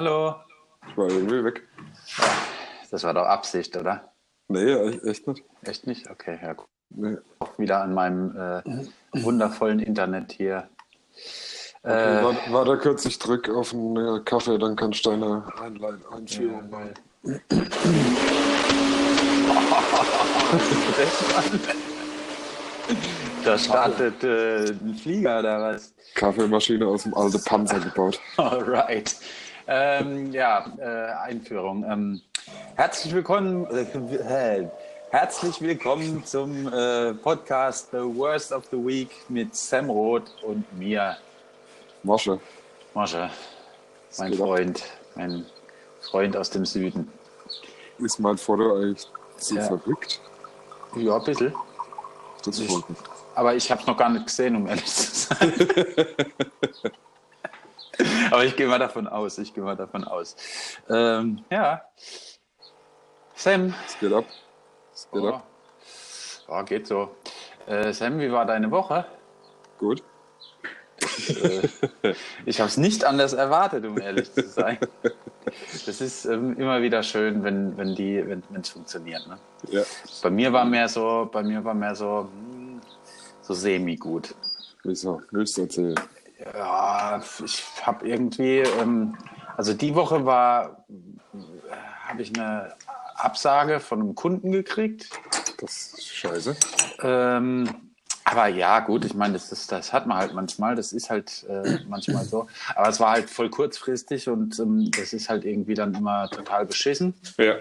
Hallo? Hallo. Ich war irgendwie weg. Das war doch Absicht, oder? Nee, e- echt nicht. Echt nicht? Okay, ja. gut. Nee. Auch wieder an meinem äh, wundervollen Internet hier. Okay, Äh, war, war da kurz, ich drück auf einen äh, Kaffee, dann kannst du deine Einleit Einführung machen. da startet äh, ein Flieger oder was? Kaffeemaschine aus dem alten Panzer gebaut. Alright. Ähm, ja, äh, Einführung. Ähm, herzlich willkommen. Äh, herzlich willkommen zum äh, Podcast The Worst of the Week mit Sam Roth und mir, Masche. Mosche, mein geht ab? Freund, mein Freund aus dem Süden. Ist mein Foto eigentlich zu Ja. verrückt? Ja, ein bisschen. Das freut mich. Aber ich habe es noch gar nicht gesehen, um ehrlich zu sein. Aber ich gehe mal davon aus. Ich gehe mal davon aus. Ähm, ja. Sam. Es geht ab. Es geht Oh. ab. Ja, geht so. Äh, Sam, wie war deine Woche? Gut. Äh, ich habe es nicht anders erwartet, um ehrlich zu sein. Das ist ähm, immer wieder schön, wenn wenn die wenn es funktioniert. Ne? Ja. Bei mir war mehr so, bei mir war mehr so hm, so semi gut. Wieso? Willst du erzählen? Ja, ich habe irgendwie, ähm, also die Woche war, habe ich eine Absage von einem Kunden gekriegt. Das ist scheiße. Ähm, aber ja, gut, ich meine, das, ist, das hat man halt manchmal, das ist halt äh, manchmal so. Aber es war halt voll kurzfristig und ähm, das ist halt irgendwie dann immer total beschissen. Ja.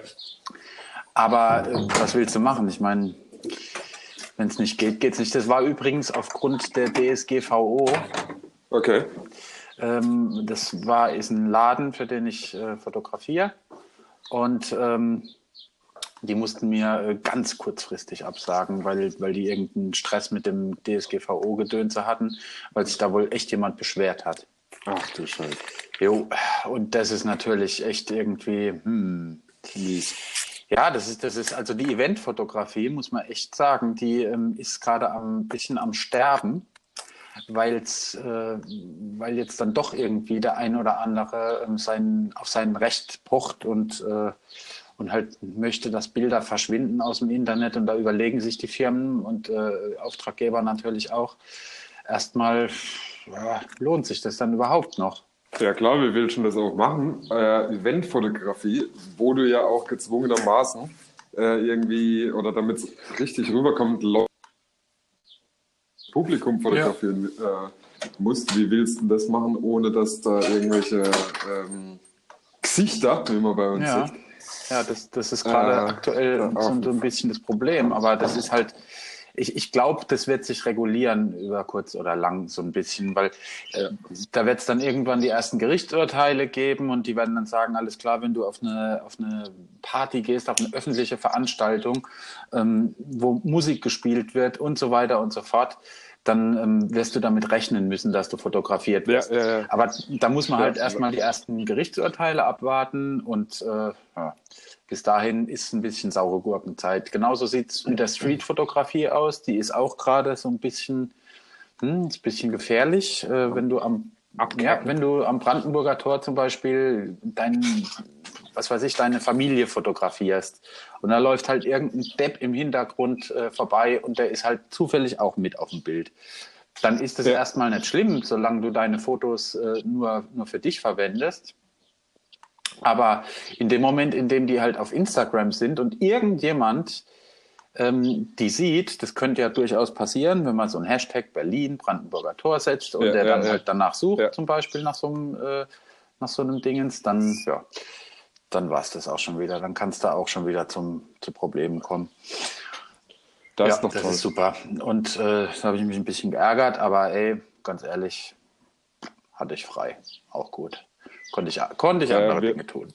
Aber äh, was willst du machen? Ich meine, wenn es nicht geht, geht's nicht. Das war übrigens aufgrund der DSGVO. Okay. Ähm, das war, ist ein Laden, für den ich äh, fotografiere. Und ähm, die mussten mir äh, ganz kurzfristig absagen, weil, weil die irgendeinen Stress mit dem DSGVO-Gedönse hatten, weil sich da wohl echt jemand beschwert hat. Ach du Scheiße. Jo, und das ist natürlich echt irgendwie, hm, Mies. ja, das ist, das ist, also die Eventfotografie, muss man echt sagen, die ähm, ist gerade ein bisschen am Sterben, weil's, äh, weil jetzt dann doch irgendwie der ein oder andere ähm, sein, auf sein Recht pocht und, äh, und halt möchte, dass Bilder verschwinden aus dem Internet und da überlegen sich die Firmen und äh, Auftraggeber natürlich auch erstmal, ja, lohnt sich das dann überhaupt noch? Ja klar, wir willst schon das auch machen. Äh, Eventfotografie, wo du ja auch gezwungenermaßen äh, irgendwie, oder damit es richtig rüberkommt, Leute Publikum fotografieren äh, musst. Wie willst du das machen, ohne dass da irgendwelche ähm, Gesichter, wie man bei uns Ja, sieht, ja das, das ist gerade Äh, aktuell ja, so, so ein bisschen das Problem. Aber das ist halt, ich, ich glaube, das wird sich regulieren über kurz oder lang so ein bisschen, weil äh, da wird es dann irgendwann die ersten Gerichtsurteile geben und die werden dann sagen, alles klar, wenn du auf eine, auf eine Party gehst, auf eine öffentliche Veranstaltung, ähm, wo Musik gespielt wird und so weiter und so fort, dann ähm, wirst du damit rechnen müssen, dass du fotografiert Ja, wirst. ja, ja. Aber da muss man Ja. halt erstmal die ersten Gerichtsurteile abwarten und äh, ja, bis dahin ist ein bisschen saure Gurkenzeit. Genauso sieht es mit der Streetfotografie aus. Die ist auch gerade so ein bisschen, hm, ein bisschen gefährlich, äh, wenn du am ja, wenn du am Brandenburger Tor zum Beispiel dein, was weiß ich, deine Familie fotografierst und da läuft halt irgendein Depp im Hintergrund äh, vorbei und der ist halt zufällig auch mit auf dem Bild. Dann ist es Ja. erstmal nicht schlimm, solange du deine Fotos äh, nur, nur für dich verwendest. Aber in dem Moment, in dem die halt auf Instagram sind und irgendjemand ähm, die sieht, das könnte ja durchaus passieren, wenn man so einen Hashtag Berlin, Brandenburger Tor setzt und Ja, der ja, dann halt danach sucht, zum Beispiel nach so einem, äh, nach so einem Dingens, dann, ja, dann war es das auch schon wieder. Dann kann es da auch schon wieder zum, zu Problemen kommen. das ja, ist doch das toll. ist super. Und äh, da habe ich mich ein bisschen geärgert, aber ey, ganz ehrlich, hatte ich frei. Auch gut. Konnte ich, konnte ich andere wir- Dinge tun.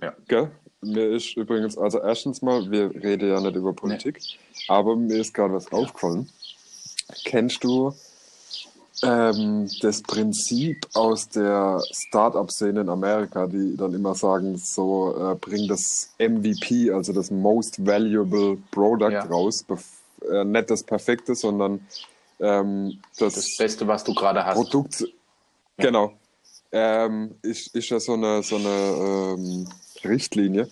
Ja. Gell? Mir ist übrigens, also erstens mal, wir reden ja nicht über Politik, aber mir ist gerade was aufgefallen. Kennst du ähm, das Prinzip aus der Startup-Szene in Amerika, die dann immer sagen, so äh, bring das MVP, also das Most Valuable Product Ja. raus. Äh, nicht das Perfekte, sondern ähm, das, Das Beste, was du gerade hast. Produkt, genau. ähm, ist, ist ja so eine, so eine ähm, Richtlinie.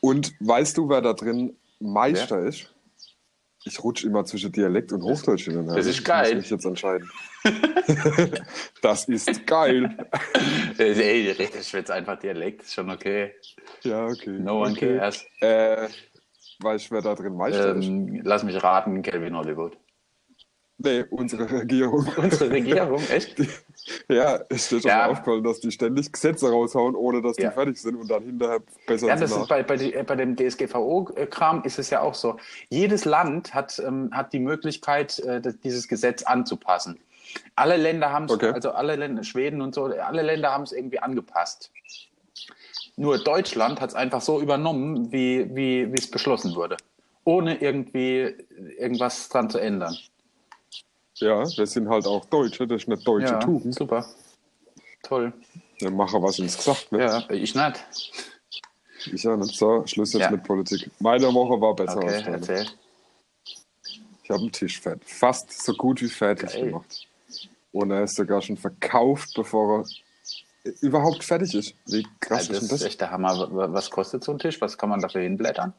Und weißt du, wer da drin Meister ja. ist? Ich rutsche immer zwischen Dialekt und Hochdeutsch hin. Das ist geil. Ich muss mich jetzt entscheiden. das ist geil. Ey, ich jetzt einfach Dialekt, ist schon okay. Ja, okay. No one okay. cares. Äh, weißt du, wer da drin Meister ähm? Lass mich raten, Calvin Hollywood. Nee, unsere Regierung. Unsere Regierung, echt? ja, es steht schon ja. aufgefallen, dass die ständig Gesetze raushauen, ohne dass die ja. fertig sind und dann hinterher besser Ja, das ist bei, bei, die, bei dem DSGVO-Kram ist es ja auch so. Jedes Land hat, ähm, hat die Möglichkeit, äh, dieses Gesetz anzupassen. Alle Länder haben es, okay. also alle Länder, Schweden und so, alle Länder haben es irgendwie angepasst. Nur Deutschland hat es einfach so übernommen, wie es beschlossen wurde. Ohne irgendwie irgendwas dran zu ändern. Ja, wir sind halt auch Deutsche, das ist eine deutsche ja, Tugend. Super. Toll. Der Macher was ins gesagt, ne? Ja, ich nicht. Ich ja nicht. So, Schluss jetzt ja. mit Politik. Meine Woche war besser okay, als deine. Erzähl. Ich habe einen Tisch fertig, fast so gut wie fertig Geil. gemacht. Und er ist sogar schon verkauft, bevor er überhaupt fertig ist. Wie krass ja, das ist das? ist echt der Hammer. Was kostet so ein Tisch? Was kann man dafür hinblättern?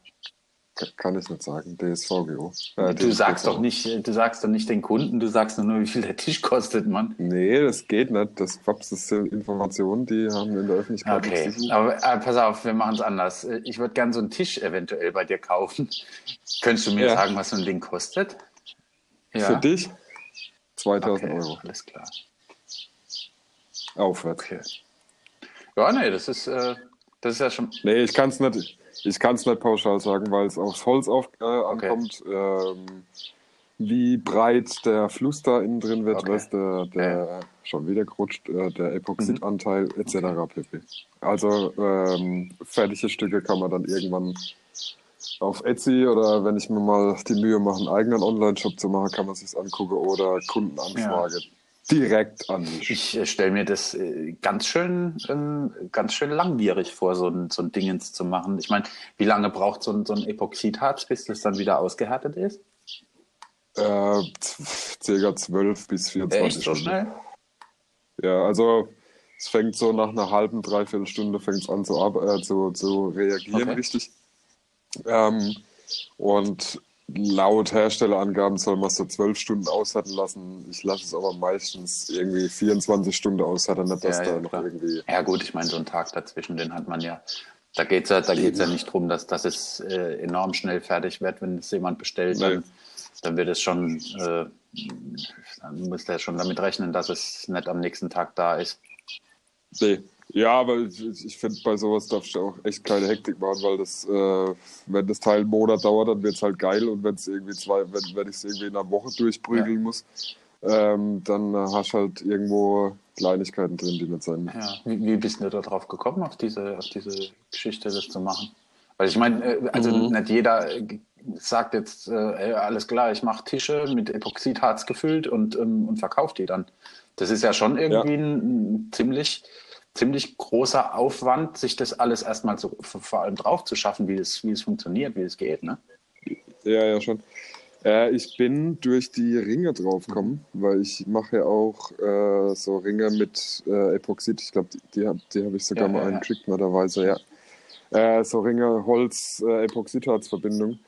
Kann ich nicht sagen. DSVGO. Äh, du sagst doch nicht, du sagst doch nicht den Kunden, du sagst nur, wie viel der Tisch kostet, Mann. Nee, das geht nicht. Das, das sind Informationen, die haben in der Öffentlichkeit Okay, aber äh, pass auf, wir machen es anders. Ich würde gerne so einen Tisch eventuell bei dir kaufen. Könntest du mir ja. sagen, was so ein Ding kostet? Ja. Für dich? 2000 okay, Euro. Alles klar. Aufwärts. Okay. Ja, nee, das ist, äh, das ist ja schon. Nee, ich kann es nicht. Ich kann es nicht pauschal sagen, weil es aufs Holz auf, äh, ankommt. Okay. Ähm, wie breit der Fluss da innen drin wird, okay. was der, der ja. schon wieder gerutscht, äh, der Epoxidanteil mhm. etc. pp. Also ähm, fertige Stücke kann man dann irgendwann auf Etsy oder wenn ich mir mal die Mühe mache, einen eigenen Online-Shop zu machen, kann man sich angucken oder Kundenanfrage. Ja direkt an mich. Ich äh, stelle mir das äh, ganz schön, äh, ganz schön langwierig vor, so ein, so ein Dingens zu machen. Ich meine, wie lange braucht so ein, so ein Epoxidharz, bis das dann wieder ausgehärtet ist? Äh, circa 12 bis 24 Echt, so schnell? Ja, also es fängt so nach einer halben, dreiviertel Stunde fängt an zu, äh, zu, zu reagieren, okay. richtig. Ähm, und laut Herstellerangaben soll man es so zwölf Stunden aushärten lassen. Ich lasse es aber meistens irgendwie 24 Stunden aushärten, nicht dass ja, da ja, noch irgendwie. Ja, gut, ich meine, so einen Tag dazwischen, den hat man ja. Da geht es ja, da geht's ja nicht darum, dass, dass es äh, enorm schnell fertig wird, wenn es jemand bestellt. Dann, dann wird es schon, äh, dann müsste er schon damit rechnen, dass es nicht am nächsten Tag da ist. Nee, ja, aber ich, ich finde, bei sowas darfst du auch echt keine Hektik machen, weil das, äh, wenn das Teil einen Monat dauert, dann wird es halt geil und wenn es irgendwie zwei, wenn, wenn ich es irgendwie in einer Woche durchprügeln ja. muss, ähm, dann hast du halt irgendwo Kleinigkeiten drin, die nicht sein müssen. Ja. Wie, wie bist du da drauf gekommen, auf diese, auf diese Geschichte das zu machen? Weil ich meine, äh, also mhm. nicht jeder äh, sagt jetzt, äh, alles klar, ich mache Tische mit Epoxidharz gefüllt und, ähm, und verkauft die dann. Das ist ja schon irgendwie ja. Ein, ein ziemlich ziemlich großer Aufwand, sich das alles erstmal so, vor allem drauf zu schaffen, wie es, wie es funktioniert, wie es geht. Ne? Ja, ja, schon. Äh, ich bin durch die Ringe draufgekommen, weil ich mache ja auch äh, so Ringe mit äh, Epoxid. Ich glaube, die, die, habe ich sogar ja, mal ja, einen Trick netterweise, ja. Äh, so Ringe, Holz, äh, Epoxidharzverbindung.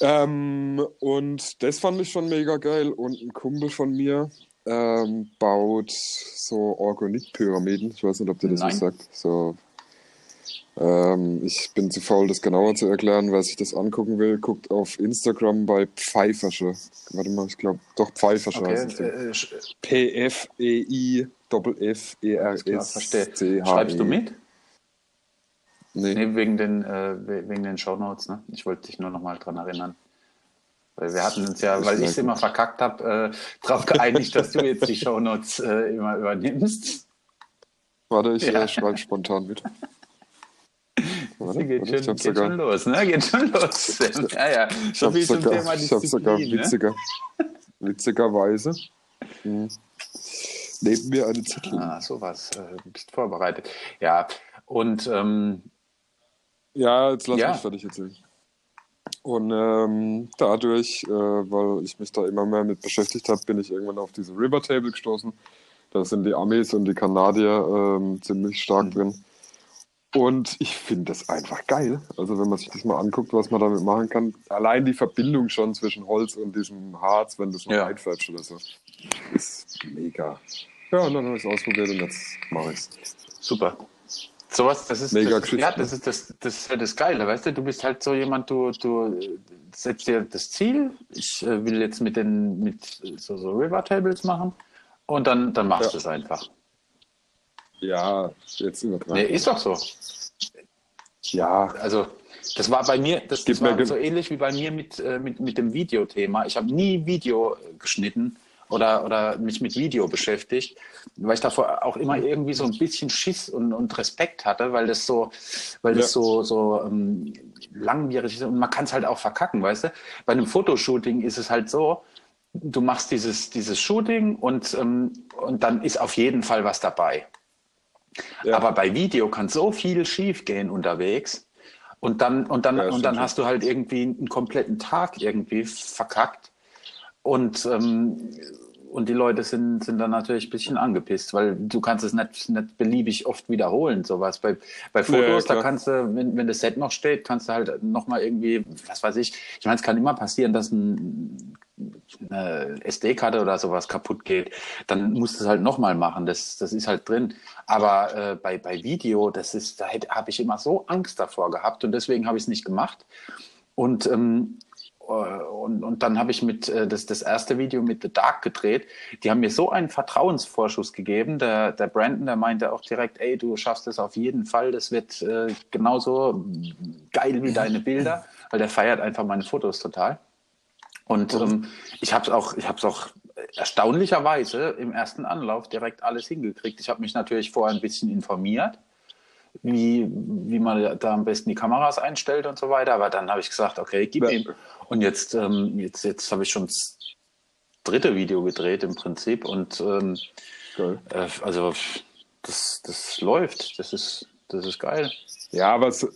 Ähm, und das fand ich schon mega geil. Und ein Kumpel von mir, ähm, baut so Organik-Pyramiden. Ich weiß nicht, ob dir das was sagt. So, ähm, ich bin zu faul, das genauer zu erklären. Wer sich das angucken will, guckt auf Instagram bei Pfeifersche. Warte mal, ich glaube, doch Pfeifersche okay, heißt es. Äh, P-F-E-I-F-F-E-R-S-C-H-E. Schreibst du mit? Nee. nee wegen den, äh, wegen den Shownotes, ne? Ich wollte dich nur noch mal dran erinnern. Weil wir hatten uns ja, weil ich es immer verkackt habe, äh, darauf geeinigt, dass du jetzt die Shownotes äh, immer übernimmst. Warte, ich ja. äh, schreibe spontan mit. Warte, geht, warte, schon, geht sogar, schon los, ne? Geht schon los. ja, ja. So viel zum sogar, Thema Ich habe sogar ne? witziger, witzigerweise hm, neben mir eine Zettel. Ah, sowas. Äh, du bist vorbereitet. Ja, und ähm, ja, jetzt lass ja. mich fertig erzählen. Und ähm, dadurch, äh, weil ich mich da immer mehr mit beschäftigt habe, bin ich irgendwann auf diese River Table gestoßen. Da sind die Amis und die Kanadier ähm, ziemlich stark mhm. drin. Und ich finde das einfach geil. Also wenn man sich das mal anguckt, was man damit machen kann. Allein die Verbindung schon zwischen Holz und diesem Harz, wenn das noch ja. einfärbst oder so, ist mega. Ja, und dann habe ich es ausprobiert und jetzt mache ich es. Super. Sowas, das ist mega das, ja, das ist das, das halt das Geile, weißt du? Du bist halt so jemand, du, du setzt dir das Ziel, ich äh, will jetzt mit den mit so, so River Tables machen und dann, dann machst ja. du es einfach. Ja, jetzt übertragen. Nee, ist doch so. Ja. Also, das war bei mir, das, das war so ähnlich wie bei mir mit, äh, mit, mit dem Videothema. Ich habe nie Video geschnitten oder, oder mich mit Video beschäftigt, weil ich davor auch immer irgendwie so ein bisschen Schiss und, und Respekt hatte, weil das so, weil das so, so ähm, langwierig ist und man kann es halt auch verkacken, weißt du? Bei einem Fotoshooting ist es halt so, du machst dieses, dieses Shooting und, ähm, und dann ist auf jeden Fall was dabei. Ja. Aber bei Video kann so viel schief gehen unterwegs. Und dann, und dann, ja, und dann hast du halt irgendwie einen kompletten Tag irgendwie verkackt. Und, ähm, und die Leute sind, sind dann natürlich ein bisschen angepisst, weil du kannst es nicht, nicht beliebig oft wiederholen, sowas. Bei, bei Fotos, ja, da kannst du, wenn, wenn das Set noch steht, kannst du halt nochmal irgendwie, was weiß ich, ich meine, es kann immer passieren, dass ein eine SD-Karte oder sowas kaputt geht, dann musst du es halt nochmal machen. Das, das ist halt drin. Aber äh, bei, bei Video, das ist, da habe ich immer so Angst davor gehabt und deswegen habe ich es nicht gemacht. Und, ähm, äh, und, und dann habe ich mit äh, das, das erste Video mit The Dark gedreht. Die haben mir so einen Vertrauensvorschuss gegeben. Der, der Brandon, der meinte auch direkt, ey, du schaffst es auf jeden Fall. Das wird äh, genauso geil wie deine Bilder, weil der feiert einfach meine Fotos total. Und ähm, ich habe es auch, ich habe es auch erstaunlicherweise im ersten Anlauf direkt alles hingekriegt. Ich habe mich natürlich vorher ein bisschen informiert, wie, wie man da am besten die Kameras einstellt und so weiter. Aber dann habe ich gesagt, okay, gib ja. ihm. Und jetzt, ähm, jetzt, jetzt habe ich schon das dritte Video gedreht im Prinzip. Und ähm, äh, also das, das läuft. Das ist, das ist geil. Ja, aber so,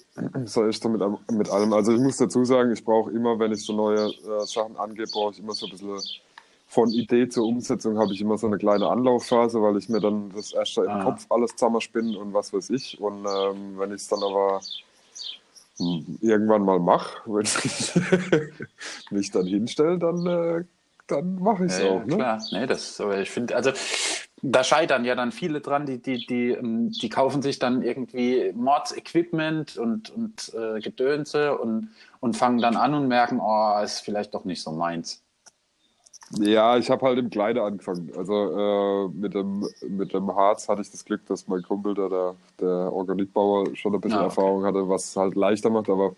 so ist so mit, mit allem. Also ich muss dazu sagen, ich brauche immer, wenn ich so neue äh, Sachen angehe, brauche ich immer so ein bisschen von Idee zur Umsetzung habe ich immer so eine kleine Anlaufphase, weil ich mir dann das erste ah. im Kopf alles zusammenspinne und was weiß ich. Und ähm, wenn ich es dann aber hm, irgendwann mal mache, wenn ich mich dann hinstelle, dann, äh, dann mache ich es ja, auch. Ja, ne? Klar, nee, das, aber ich finde, also da scheitern ja dann viele dran, die, die, die, ähm, die kaufen sich dann irgendwie Mords-Equipment und, und äh, Gedönse und, und fangen dann an und merken, oh, ist vielleicht doch nicht so meins. Ja, ich habe halt im Kleine angefangen. Also äh, mit, dem, mit dem Harz hatte ich das Glück, dass mein Kumpel, der, der, der Organitbauer, schon ein bisschen ah, okay. Erfahrung hatte, was es halt leichter macht. Aber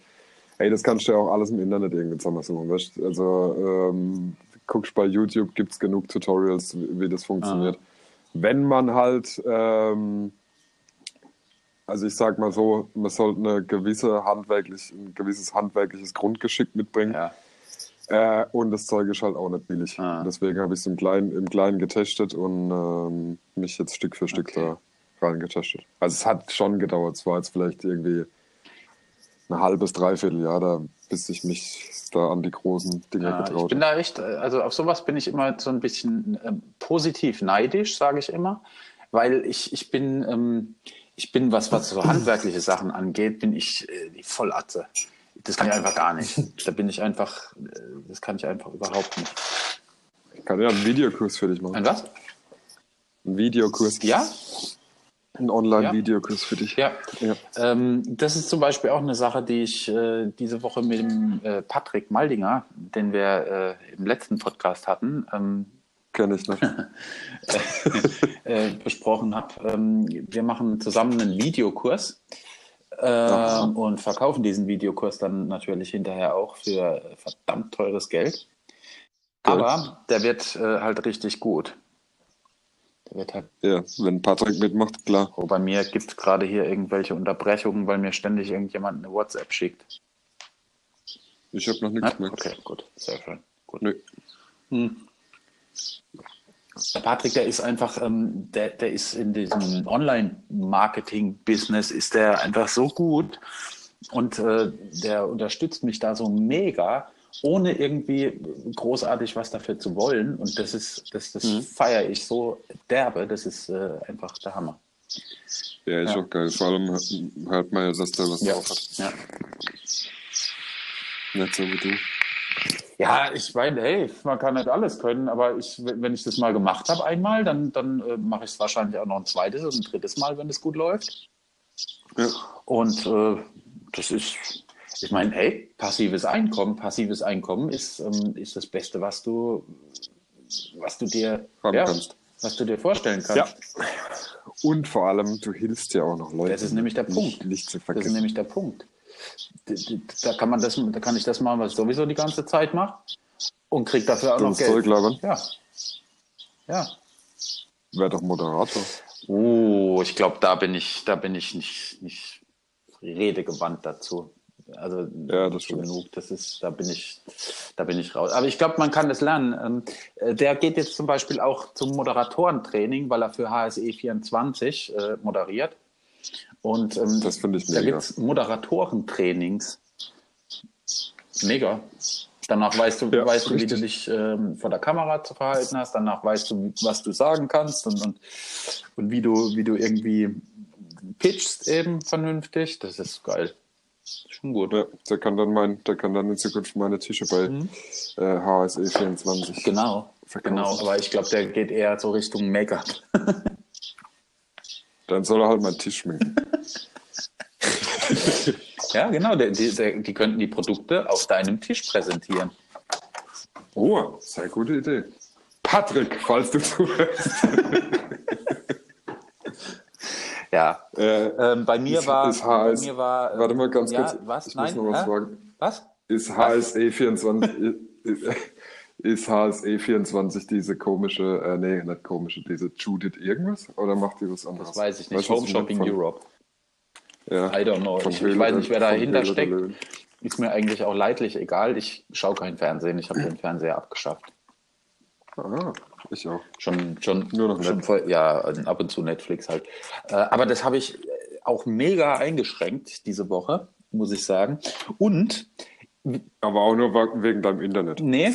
hey, das kannst du ja auch alles im Internet irgendwie zusammensuchen. Weißt? Also ähm, guckst bei YouTube, gibt es genug Tutorials, wie, wie das funktioniert. Ah wenn man halt, ähm, also ich sag mal so, man sollte eine gewisse handwerklich, ein gewisses handwerkliches Grundgeschick mitbringen. Ja. Äh, und das Zeug ist halt auch nicht billig. Ah. Deswegen habe ich es im Kleinen, im Kleinen getestet und ähm, mich jetzt Stück für Stück okay. da rein getestet. Also es hat schon gedauert. Es war jetzt vielleicht irgendwie ein halbes, dreiviertel Jahr, da, bis ich mich da an die großen Dinge ja, getraut Ich bin da echt, also auf sowas bin ich immer so ein bisschen ähm, positiv neidisch, sage ich immer, weil ich, ich bin, ähm, ich bin, was, was so handwerkliche Sachen angeht, bin ich äh, die Vollatze. Das kann ich einfach gar nicht. Da bin ich einfach, äh, das kann ich einfach überhaupt nicht. Ich kann ja einen Videokurs für dich machen. Ein was? Ein Videokurs. Ja? Ein Online-Videokurs ja. für dich. Ja. ja. Ähm, das ist zum Beispiel auch eine Sache, die ich äh, diese Woche mit dem äh, Patrick Maldinger, den wir äh, im letzten Podcast hatten, ähm, kenne ich nicht, äh, besprochen habe. Ähm, wir machen zusammen einen Videokurs ähm, und verkaufen diesen Videokurs dann natürlich hinterher auch für verdammt teures Geld. Aber der wird äh, halt richtig gut. Wird halt ja, wenn Patrick mitmacht, klar. Oh, bei mir gibt es gerade hier irgendwelche Unterbrechungen, weil mir ständig irgendjemand eine WhatsApp schickt. Ich habe noch nichts mehr. Okay, gut, sehr schön. Gut. Nö. Hm. Der Patrick, der ist einfach, ähm, der, der ist in diesem Online-Marketing-Business, ist der einfach so gut und äh, der unterstützt mich da so mega ohne irgendwie großartig was dafür zu wollen. Und das ist, das, das mhm. feiere ich so derbe. Das ist äh, einfach der Hammer. Ja, ist ja. auch geil. Vor allem hört man ja, dass der was ja. drauf hat. Ja. Nicht so wie du. Ja, ich meine, hey, man kann nicht alles können, aber ich, wenn ich das mal gemacht habe einmal, dann, dann äh, mache ich es wahrscheinlich auch noch ein zweites und ein drittes Mal, wenn es gut läuft. Ja. Und äh, das ist, ich meine, hey, passives Einkommen, passives Einkommen ist, ähm, ist das Beste, was du, was du dir haben ja, kannst. Was du dir vorstellen kannst. Ja. Und vor allem, du hilfst ja auch noch Leuten. Das ist nämlich der Punkt. Nicht zu vergessen. Das ist nämlich der Punkt. Da kann man das, da kann ich das machen, was ich sowieso die ganze Zeit mache und krieg dafür auch noch Geld. Zeug labern? Ja. Ja. Wäre doch Moderator. Oh, ich glaube, da bin ich, da bin ich nicht, nicht redegewandt dazu. Also ja, das genug. Das ist, da bin ich, da bin ich raus. Aber ich glaube, man kann das lernen. Ähm, äh, der geht jetzt zum Beispiel auch zum Moderatorentraining, weil er für HSE 24 äh, moderiert. Und ähm, das finde ich mega. Da gibt es Moderatorentrainings. Mega. Danach weißt du, ja, weißt du wie du dich ähm, vor der Kamera zu verhalten hast. Danach weißt du, was du sagen kannst und, und, und wie, du, wie du irgendwie pitchst eben vernünftig. Das ist geil. Schon gut. Ja, der kann dann mein, der kann dann in Zukunft meine Tische bei mhm. äh, HSE 24. Genau. Verkaufen. Genau, aber ich glaube, der geht eher so Richtung Make-up. Dann soll er halt meinen Tisch schminken. ja, genau. Die, die, die könnten die Produkte auf deinem Tisch präsentieren. Oh, sehr gute Idee. Patrick, falls du zuhörst. ja. Äh, ähm, bei mir ist, war. Ist bei mir war äh, warte mal ganz ja, kurz. Was? Ich Nein? muss noch was ja? fragen. Was? Ist HSE 24. Ist HSE 24 diese komische, äh, nee, nicht komische, diese Judith irgendwas? Oder macht die was anderes? Das weiß ich nicht. Weißt, Home Shopping von, Europe. Ja, I don't know. Ich, ich, weiß nicht, wer dahinter steckt. Ist mir eigentlich auch leidlich egal. Ich schaue kein Fernsehen. Ich habe den Fernseher abgeschafft. Ah, ich auch. Schon, schon, Nur noch schon voll, ja, ab und zu Netflix halt. Äh, aber das habe ich auch mega eingeschränkt diese Woche, muss ich sagen. Und aber auch nur wegen deinem Internet. Nee.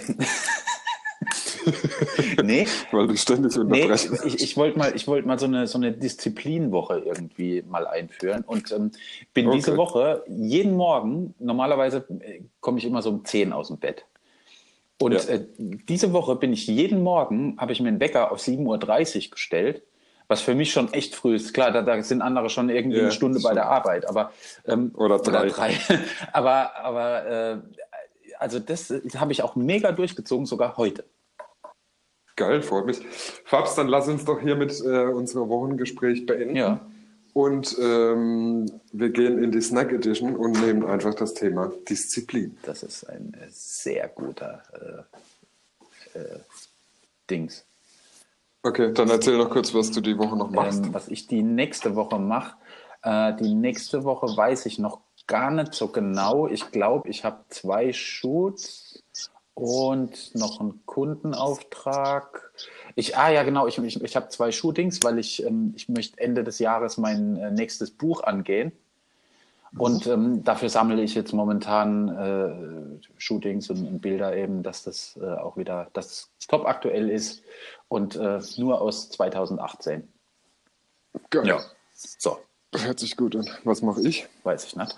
Nee. Weil du ständig unterbrechst. Nee, ich, ich wollte mal, wollt mal so eine, so eine Disziplinwoche irgendwie mal einführen und ähm, bin okay. diese Woche jeden Morgen, normalerweise äh, komme ich immer so um 10 aus dem Bett. Und ja. äh, diese Woche bin ich jeden Morgen, habe ich mir einen Wecker auf 7.30 Uhr gestellt was für mich schon echt früh ist. Klar, da, da sind andere schon irgendwie ja, eine Stunde bei der Arbeit, aber ähm, oder drei. Oder drei. aber aber äh, also das habe ich auch mega durchgezogen, sogar heute. Geil, freut mich. Fabs, dann lass uns doch hier mit äh, unserem Wochengespräch beenden. Ja. Und ähm, wir gehen in die Snack Edition und nehmen einfach das Thema Disziplin. Das ist ein sehr guter äh, äh, Dings. Okay, dann erzähl noch kurz, was du die Woche noch machst. Ähm, was ich die nächste Woche mache. Äh, die nächste Woche weiß ich noch gar nicht so genau. Ich glaube, ich habe zwei Shoots und noch einen Kundenauftrag. Ich, ah ja, genau, ich, ich, ich habe zwei Shootings, weil ich, ähm, ich möchte Ende des Jahres mein äh, nächstes Buch angehen. Und ähm, dafür sammle ich jetzt momentan äh, Shootings und, und, Bilder eben, dass das äh, auch wieder das top aktuell ist und äh, nur aus 2018. Geil. Ja. So. Hört sich gut an. Was mache ich? Weiß ich nicht.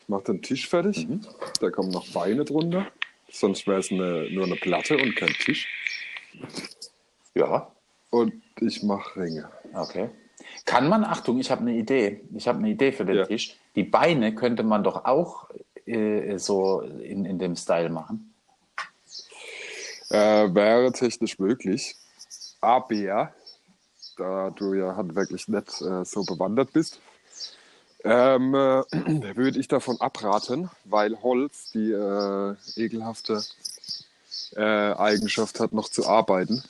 Ich mache den Tisch fertig. Mhm. Da kommen noch Beine drunter. Sonst wäre es eine, nur eine Platte und kein Tisch. Ja. Und ich mache Ringe. Okay. Kann man, Achtung, ich habe eine Idee. Ich habe eine Idee für den ja. Tisch. Die Beine könnte man doch auch äh, so in, in dem Style machen. Äh, wäre technisch möglich. Aber da du ja handwerklich nicht äh, so bewandert bist, ähm, äh, würde ich davon abraten, weil Holz die äh, ekelhafte äh, Eigenschaft hat, noch zu arbeiten.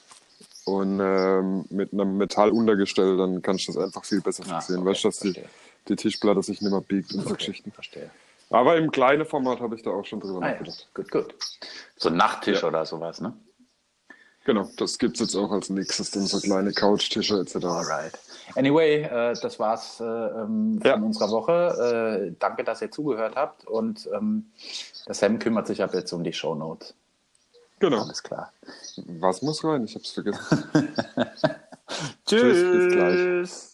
Und ähm, mit einem Metalluntergestell, dann kannst du das einfach viel besser fixieren. Ah, okay, weißt du, dass die, die, Tischplatte sich nicht mehr biegt und okay, so Geschichten. Verstehe. Aber im kleinen Format habe ich da auch schon drüber ah, nachgedacht. Ja. Gut, gut. So ein Nachttisch ja. oder sowas, ne? Genau, das gibt es jetzt auch als nächstes, dann so kleine Couchtische etc. Alright. Anyway, äh, das war's äh, ähm, von Ja. unserer Woche. Äh, danke, dass ihr zugehört habt. Und ähm, der Sam kümmert sich ab jetzt um die Shownotes. Genau. Alles klar. Was muss rein? Ich hab's vergessen. Tschüss. bis gleich.